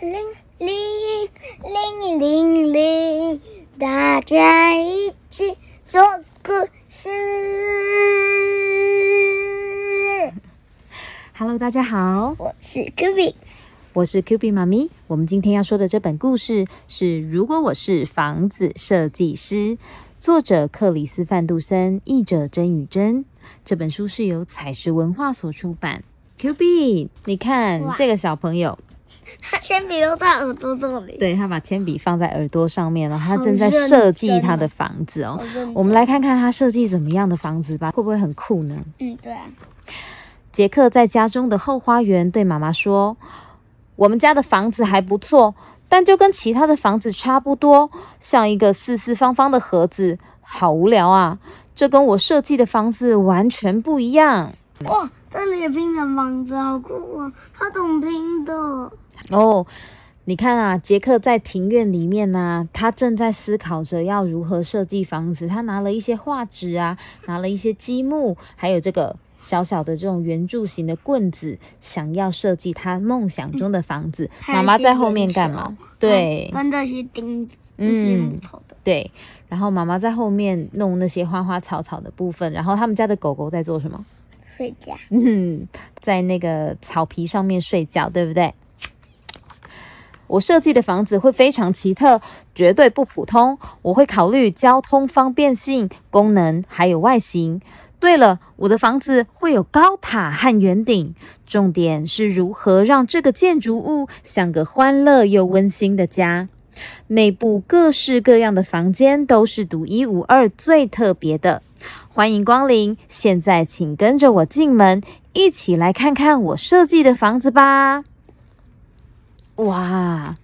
铃铃铃铃铃，大家一起说故事。Hello，大家好，我是 Q B，我是 Q B 妈咪。我们今天要说的这本故事是《如果我是房子设计师》，作者克里斯范杜森，译者甄宇珍。这本书是由彩石文化所出版。Q B，你看这个小朋友，他铅笔都在耳朵这里。对他把铅笔放在耳朵上面了，他正在设计他的房子哦我们来看看他设计怎么样的房子吧，会不会很酷呢？嗯，对啊，杰克在家中的后花园对妈妈说：“我们家的房子还不错，但就跟其他的房子差不多，像一个四四方方的盒子，好无聊啊！这跟我设计的房子完全不一样。哇，这里也拼成房子，好酷啊！他怎么拼的？”哦，你看啊，杰克在庭院里面呢、他正在思考着要如何设计房子。他拿了一些画纸啊，拿了一些积木，还有这个小小的这种圆柱形的棍子，想要设计他梦想中的房子。妈妈在后面干嘛？对，跟这些钉子，嗯，对。然后妈妈在后面弄那些花花草草的部分，然后他们家的狗狗在做什么？睡觉。嗯，在那个草皮上面睡觉，对不对？我设计的房子会非常奇特，绝对不普通。我会考虑交通方便性、功能还有外形。对了，我的房子会有高塔和圆顶，重点是如何让这个建筑物像个欢乐又温馨的家。内部各式各样的房间都是独一无二、最特别的。欢迎光临！现在请跟着我进门，一起来看看我设计的房子吧。哇，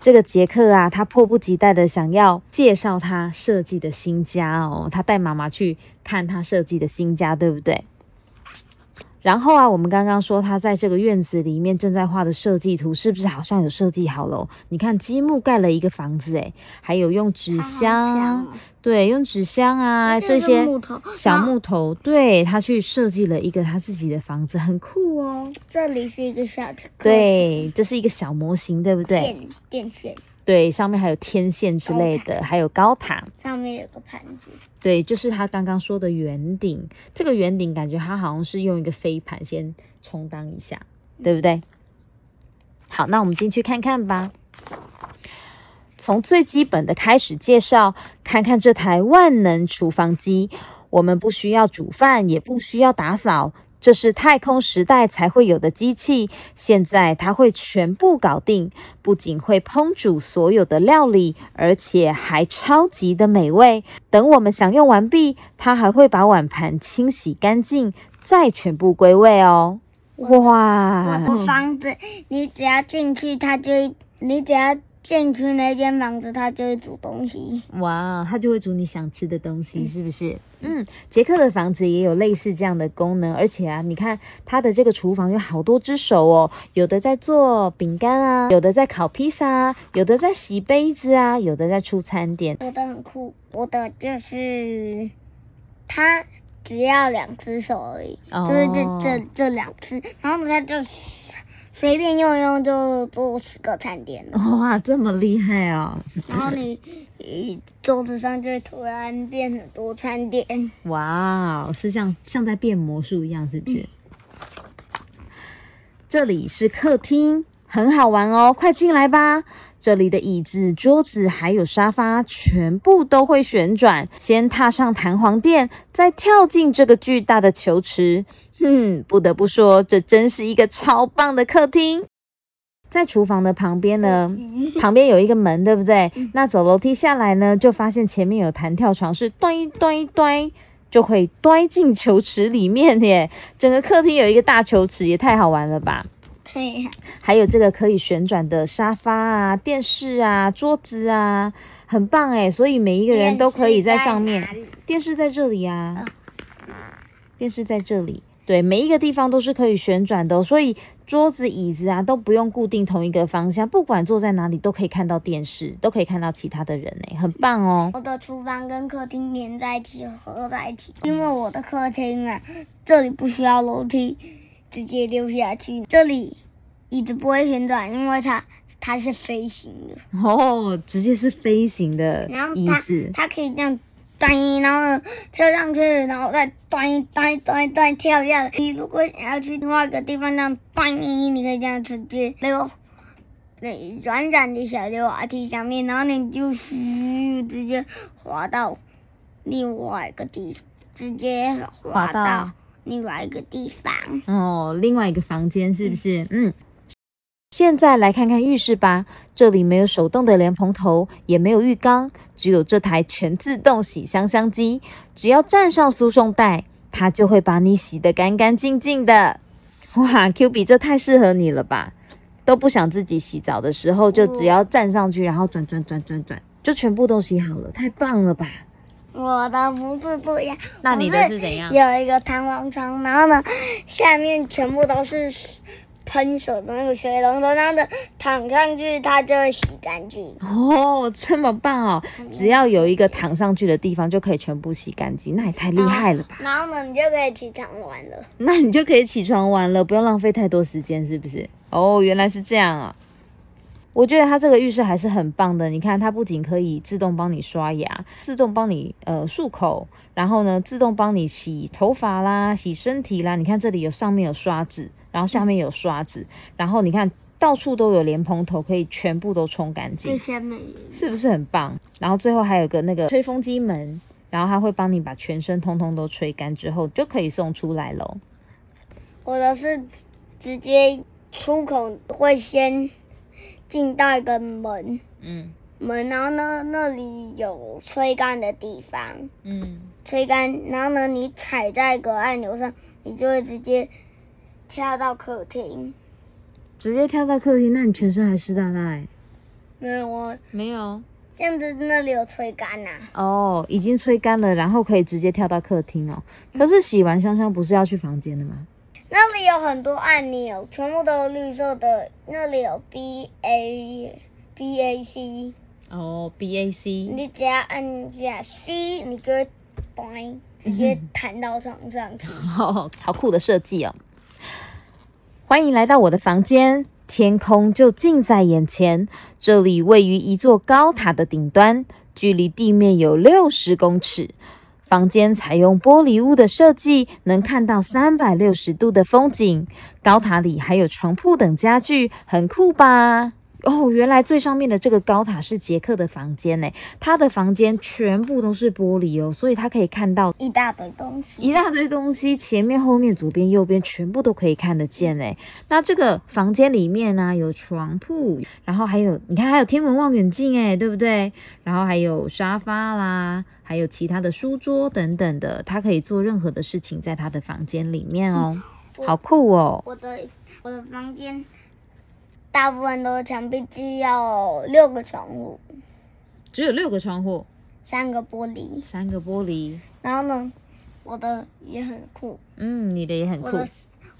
这个杰克啊，他迫不及待的想要介绍他设计的新家哦。他带妈妈去看他设计的新家，对不对？然后啊，我们刚刚说他在这个院子里面正在画的设计图，是不是好像有设计好了哦？你看积木盖了一个房子，诶，还有用纸箱，对，用纸箱啊这些木头小木头，对他去设计了一个他自己的房子，很酷哦。这里是一个小的对，这是一个小模型，对不对？电电线，对，上面还有天线之类的，还有高塔。上面有个盘子。对，就是他刚刚说的圆顶。这个圆顶感觉他好像是用一个飞盘先充当一下，对不对？好，那我们进去看看吧。从最基本的开始介绍，看看这台万能厨房机。我们不需要煮饭，也不需要打扫，这是太空时代才会有的机器。现在它会全部搞定，不仅会烹煮所有的料理，而且还超级的美味。等我们享用完毕，它还会把碗盘清洗干净，再全部归位哦。哇！我的房子，你只要进去，它就；你只要进去那间房子，它就会煮东西。哇，它就会煮你想吃的东西，是不是？嗯，杰克的房子也有类似这样的功能，而且啊，你看他的这个厨房有好多只手哦，有的在做饼干啊，有的在烤披萨啊，有的在洗杯子啊，有的在出餐点。我的很酷，我的就是它只要两只手而已，哦就是这这这两只，然后呢，它就随便用用就做十个餐点了。哇，这么厉害哦！然后你你桌子上就会突然变很多餐点。哇，是像像在变魔术一样，是不是？这里是客厅，很好玩哦，快进来吧。这里的椅子、桌子还有沙发全部都会旋转。先踏上弹簧垫，再跳进这个巨大的球池。哼，不得不说，这真是一个超棒的客厅。在厨房的旁边呢，旁边有一个门，对不对？那走楼梯下来呢，就发现前面有弹跳床，是端端端，就会端进球池里面耶。整个客厅有一个大球池，也太好玩了吧！对，还有这个可以旋转的沙发啊、电视啊、桌子啊，很棒哎！所以每一个人都可以在上面。电视在这里啊，电视在这里。对，每一个地方都是可以旋转的哦、所以桌子、椅子啊都不用固定同一个方向，不管坐在哪里都可以看到电视，都可以看到其他的人哎，很棒哦。我的厨房跟客厅连在一起，合在一起。因为我的客厅啊，这里不需要楼梯，直接溜下去。这里椅子不会旋转，因为它它是飞行的，哦，直接是飞行的然后它椅子。它可以这样端，然后呢跳上去，然后再端端端端跳下来。你如果想要去另外一个地方，这样端，你可以这样直接溜。对，软软的小溜滑梯上面，然后你就咻直接滑到另外一个地，直接滑到另外一个地方。哦，另外一个房间是不是？嗯。现在来看看浴室吧，这里没有手动的莲蓬头，也没有浴缸，只有这台全自动洗香香机。只要站上输送带，它就会把你洗得干干净净的。哇，Q 比这太适合你了吧？都不想自己洗澡的时候，就只要站上去，然后转转转转转，就全部都洗好了，太棒了吧？我的不是这样，那你的是怎样有一个弹簧床，然后呢，下面全部都是喷水的那个水龙头，然后呢躺上去它就会洗干净。哦，这么棒哦！只要有一个躺上去的地方，就可以全部洗干净，那也太厉害了吧？然后呢，你就可以起床玩了。那你就可以起床玩了，不用浪费太多时间，是不是？哦，原来是这样啊！我觉得它这个浴室还是很棒的。你看，它不仅可以自动帮你刷牙，自动帮你呃漱口，然后呢，自动帮你洗头发啦、洗身体啦。你看这里有上面有刷子，然后下面有刷子，然后你看到处都有莲蓬头，可以全部都冲干净是不是很棒？然后最后还有个那个吹风机门，然后它会帮你把全身通通都吹干之后，就可以送出来喽。我的是直接出口会先进到一个门嗯门，然后呢那里有吹干的地方。嗯，吹干，然后呢，你踩在一个按钮上，你就会直接跳到客厅。直接跳到客厅，那你全身还湿哒哒哎？没有我没有这样子那里有吹干呐、哦，已经吹干了，然后可以直接跳到客厅哦。可是洗完香香不是要去房间的吗？那里有很多按钮，全部都是绿色的。那里有 B A B A C，哦，B A C，你只要按下 C，你就会咚直接弹到床上去。哦，好酷的设计哦！欢迎来到我的房间，天空就近在眼前。这里位于一座高塔的顶端，距离地面有六十公尺。房间采用玻璃屋的设计，能看到三百六十度的风景。高塔里还有床铺等家具，很酷吧？哦，原来最上面的这个高塔是杰克的房间呢，他的房间全部都是玻璃哦，所以他可以看到一大堆东西，一大堆东西，前面、后面、左边、右边全部都可以看得见诶。那这个房间里面呢、有床铺，然后还有你看还有天文望远镜诶，对不对？然后还有沙发啦，还有其他的书桌等等的，他可以做任何的事情在他的房间里面哦，我好酷哦。我的我的房间大部分都是墙壁，只有六个窗户，只有六个窗户，三个玻璃。三个玻璃，然后呢，我的也很酷，嗯，你的也很酷，我的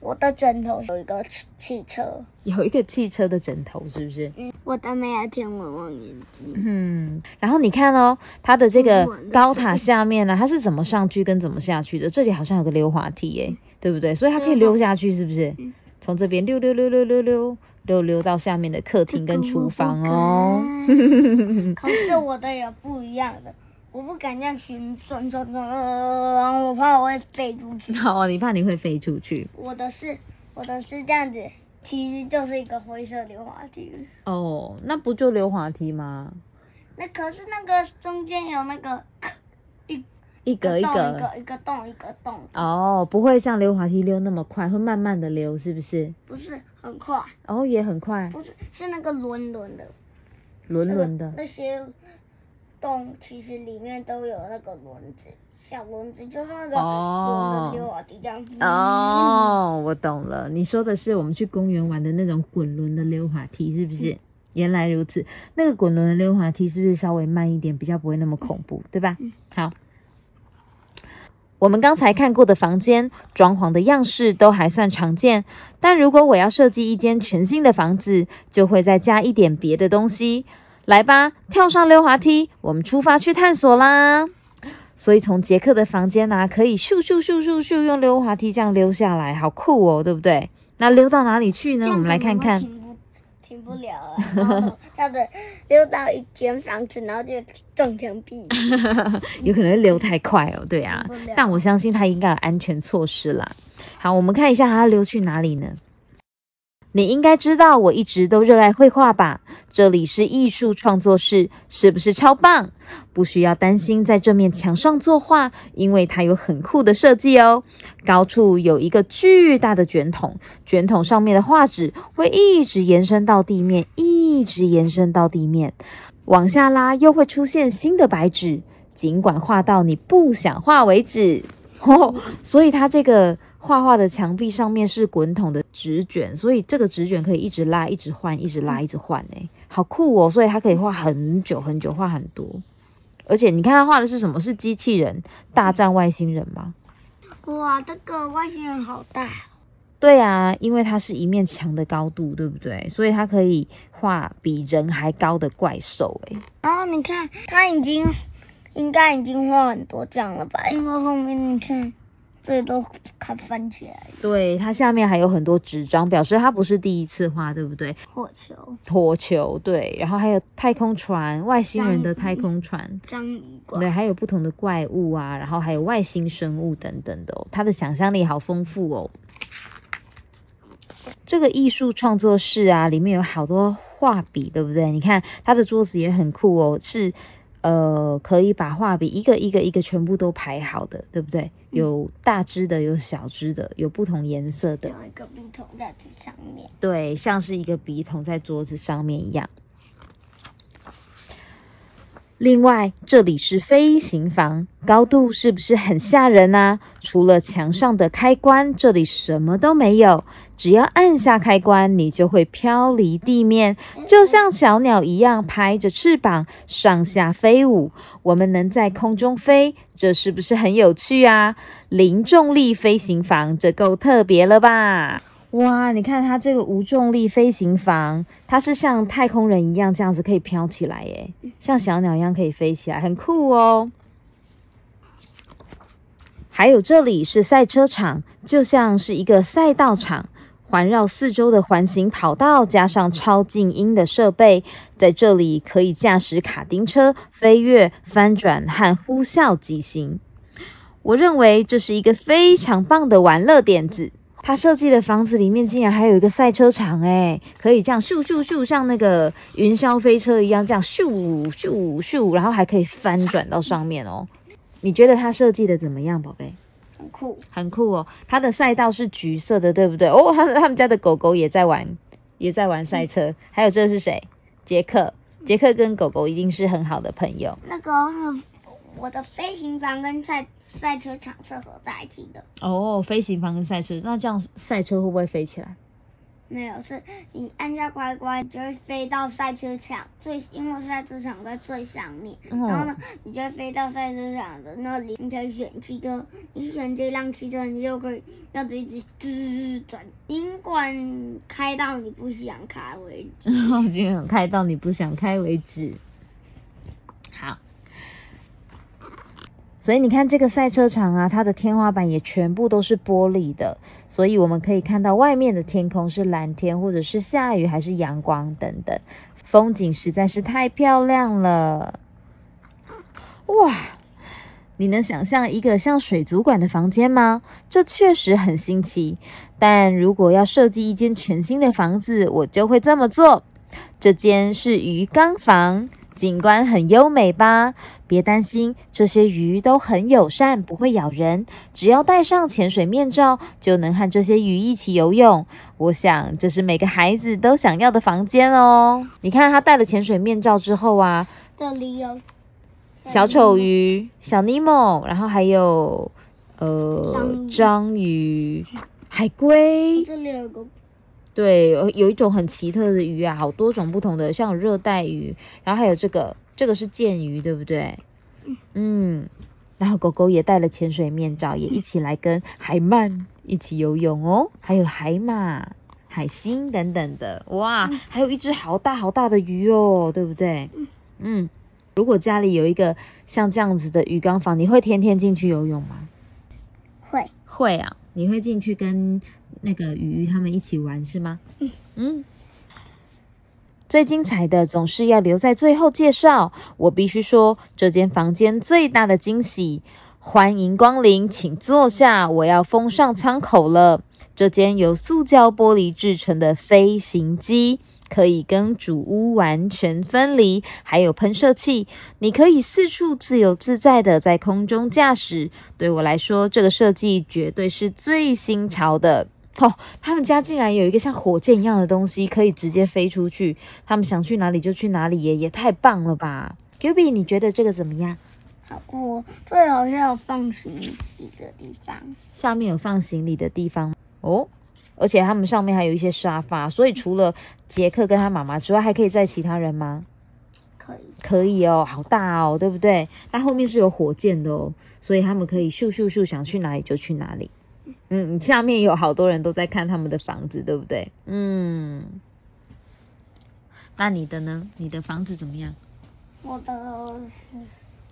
我的枕头有一个汽汽车，有一个汽车的枕头，是不是？嗯，我的没有天文望远镜，嗯，然后你看哦，它的这个高塔下面呢，它是怎么上去跟怎么下去的？这里好像有个溜滑梯耶，对不对？所以它可以溜下去，是不是嗯？从这边溜溜溜溜溜溜溜溜到下面的客厅跟厨房哦。可是 我的也不一样的，我不敢这样旋转转转，我怕我会飞出去。哦，你怕你会飞出去我的是我的是这样子，其实就是一个灰色溜滑梯。哦？那不就溜滑梯吗？那可是那个中间有那个 一一格一格一格。个一个洞一个洞，哦，不会像溜滑梯溜那么快，会慢慢的溜，是不是？不是很快，哦，也很快，不是是那个轮轮的，轮轮的那个。那些洞其实里面都有那个轮子，小轮子就是那个哦轮的溜滑梯这样。哦，我懂了，你说的是我们去公园玩的那种滚轮的溜滑梯，是不是？原来如此，那个滚轮的溜滑梯是不是稍微慢一点，比较不会那么恐怖，对吧？好，我们刚才看过的房间装潢的样式都还算常见，但如果我要设计一间全新的房子，就会再加一点别的东西。来吧，跳上溜滑梯，我们出发去探索啦！所以从杰克的房间啊，可以咻咻咻咻咻用溜滑梯这样溜下来，好酷哦，对不对？那溜到哪里去呢？我们来看看。停不了了，然后他的溜到一间房子，然后就撞墙壁。有可能溜太快哦，对啊但我相信他应该有安全措施啦。好，我们看一下他溜去哪里呢？你应该知道，我一直都热爱绘画吧？这里是艺术创作室，是不是超棒？不需要担心在这面墙上作画，因为它有很酷的设计哦。高处有一个巨大的卷筒，卷筒上面的画纸会一直延伸到地面，一直延伸到地面。往下拉，又会出现新的白纸，尽管画到你不想画为止。哦，所以它这个画画的墙壁上面是滚筒的纸卷，所以这个纸卷可以一直拉、一直换、一直拉、一直换，哎，好酷哦！所以它可以画很久很久，画很多。而且你看它画的是什么？是机器人大战外星人吗？哇，这个外星人好大，对啊，因为它是一面墙的高度，对不对？所以它可以画比人还高的怪兽，哎。然后你看，它已经应该已经画很多张了吧？因为后面你看，这都看翻起来了。对，它下面还有很多纸张，表示它不是第一次画，对不对？火球、火球，对，然后还有太空船，外星人的太空船，章鱼怪，对，还有不同的怪物啊，然后还有外星生物等等的哦，它的想象力好丰富哦。这个艺术创作室啊，里面有好多画笔，对不对？你看它的桌子也很酷哦，是呃可以把画笔一个一个一个全部都排好的，对不对？有大支的，有小支的，有不同颜色的，有一个笔筒在最上面。对，像是一个笔筒在桌子上面一样。另外，这里是飞行房，高度是不是很吓人啊？除了墙上的开关，这里什么都没有。只要按下开关，你就会飘离地面，就像小鸟一样拍着翅膀上下飞舞。我们能在空中飞，这是不是很有趣啊？零重力飞行房，这够特别了吧？哇，你看它这个无重力飞行房，它是像太空人一样这样子可以飘起来耶，像小鸟一样可以飞起来，很酷哦。还有这里是赛车场，就像是一个赛道场，环绕四周的环形跑道，加上超静音的设备，在这里可以驾驶卡丁车、飞跃、翻转和呼啸疾行。我认为这是一个非常棒的玩乐点子。他设计的房子里面竟然还有一个赛车场，诶，可以这样咻咻咻，像那个云霄飞车一样，这样咻咻咻，然后还可以翻转到上面哦。你觉得他设计的怎么样，宝贝？很酷，很酷哦。它的赛道是橘色的，对不对？哦，他他们家的狗狗也在玩，也在玩赛车。还有这是谁？杰克。杰克跟狗狗一定是很好的朋友。那个我的飞行房跟赛赛车场是合在一起的。哦，飞行房跟赛车，那这样赛车会不会飞起来？没有，是你按下乖乖就会飞到赛车场最，因为赛车场在最上面，然后呢，你就会飞到赛车场的那里，你可以选汽车，你选这辆汽车，你就可以让它一直吱转，尽管开到你不想开为止。尽管开到你不想开为止。好。所以你看这个赛车场啊，它的天花板也全部都是玻璃的，所以我们可以看到外面的天空是蓝天，或者是下雨还是阳光等等，风景实在是太漂亮了。哇，你能想象一个像水族馆的房间吗？这确实很新奇。但如果要设计一间全新的房子，我就会这么做。这间是鱼缸房。景观很优美吧？别担心，这些鱼都很友善，不会咬人。只要戴上潜水面罩，就能和这些鱼一起游泳。我想，这是每个孩子都想要的房间哦。你看，他戴了潜水面罩之后啊，这里有小丑鱼、小尼莫，然后还有呃章鱼、海龟。这里有个。对，有有一种很奇特的鱼啊，好多种不同的，像热带鱼，然后还有这个，这个是剑鱼，对不对？嗯，然后狗狗也戴了潜水面罩，也一起来跟海鳗一起游泳哦，还有海马、海星等等的，哇，还有一只好大好大的鱼哦，对不对？嗯，如果家里有一个像这样子的鱼缸房，你会天天进去游泳吗？会，会啊。你会进去跟那个鱼鱼他们一起玩是吗？嗯嗯。最精彩的总是要留在最后介绍。我必须说，这间房间最大的惊喜，欢迎光临，请坐下，我要封上舱口了。这间由塑胶玻璃制成的飞行机，可以跟主屋完全分离，还有喷射器，你可以四处自由自在的在空中驾驶。对我来说，这个设计绝对是最新潮的。哦，他们家竟然有一个像火箭一样的东西，可以直接飞出去，他们想去哪里就去哪里耶，也太棒了吧 B，你觉得这个怎么样？好酷，最好像有放行李的地方，上面有放行李的地方哦，而且他们上面还有一些沙发，所以除了杰克跟他妈妈之外，还可以载其他人吗？可以，可以哦，好大哦，对不对？那后面是有火箭的哦，所以他们可以咻咻咻，想去哪里就去哪里。嗯，下面有好多人都在看他们的房子，对不对？嗯，那你的呢？你的房子怎么样？我的，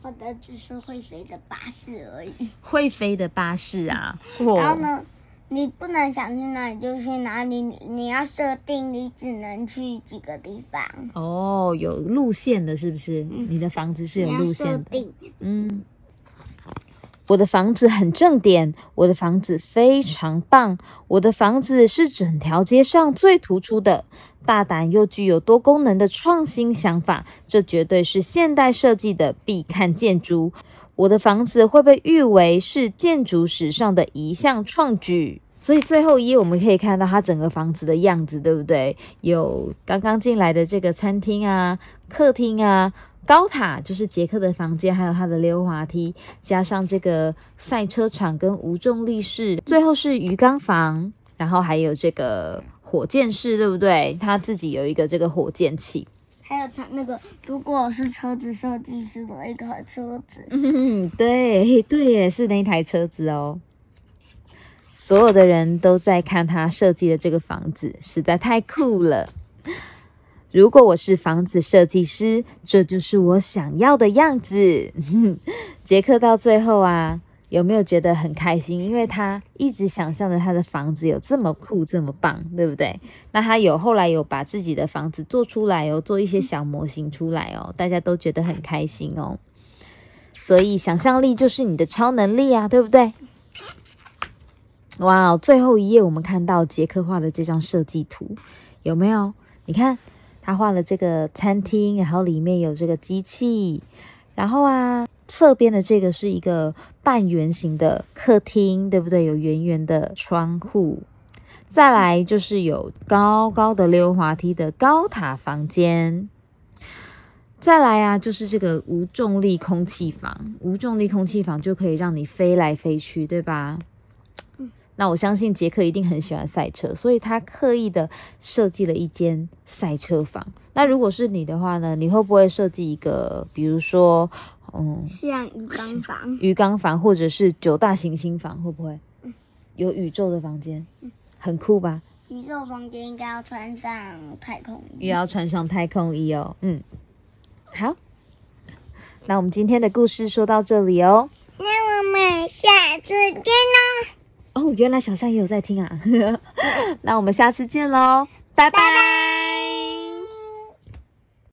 我的只是会飞的巴士而已。会飞的巴士啊！然后呢，你不能想去哪里就去哪里，你你要设定，你只能去几个地方。哦，有路线的，是不是？你的房子是有路线的。嗯。我的房子很正点，我的房子非常棒，我的房子是整条街上最突出的，大胆又具有多功能的创新想法，这绝对是现代设计的必看建筑。我的房子会被誉为是建筑史上的一项创举。所以最后一页我们可以看到它整个房子的样子，对不对？有刚刚进来的这个餐厅啊，客厅啊。高塔就是杰克的房间，还有他的溜滑梯，加上这个赛车场跟无重力室，最后是鱼缸房，然后还有这个火箭室，对不对？他自己有一个这个火箭器，还有他那个，如果我是车子设计师的一个车子，嗯，对对，也是那台车子哦。所有的人都在看他设计的这个房子，实在太酷了。如果我是房子设计师，这就是我想要的样子。杰克到最后啊，有没有觉得很开心？因为他一直想象着他的房子有这么酷、这么棒，对不对？那他有后来有把自己的房子做出来哦，做一些小模型出来哦，大家都觉得很开心哦。所以想象力就是你的超能力啊，对不对？哇哦，最后一页我们看到杰克画的这张设计图，有没有？你看。他画了这个餐厅，然后里面有这个机器，然后啊，侧边的这个是一个半圆形的客厅，对不对？有圆圆的窗户。再来就是有高高的溜滑梯的高塔房间。再来啊，就是这个无重力空气房，无重力空气房就可以让你飞来飞去，对吧？那我相信杰克一定很喜欢赛车，所以他刻意的设计了一间赛车房。那如果是你的话呢？你会不会设计一个，比如说，嗯，像鱼缸房、鱼缸房，或者是九大行星房？会不会？有宇宙的房间，很酷吧？宇宙房间应该要穿上太空衣，也要穿上太空衣哦。嗯，好，那我们今天的故事说到这里哦。那我们下次见喽。哦，原来小象也有在听啊！那我们下次见喽，拜拜。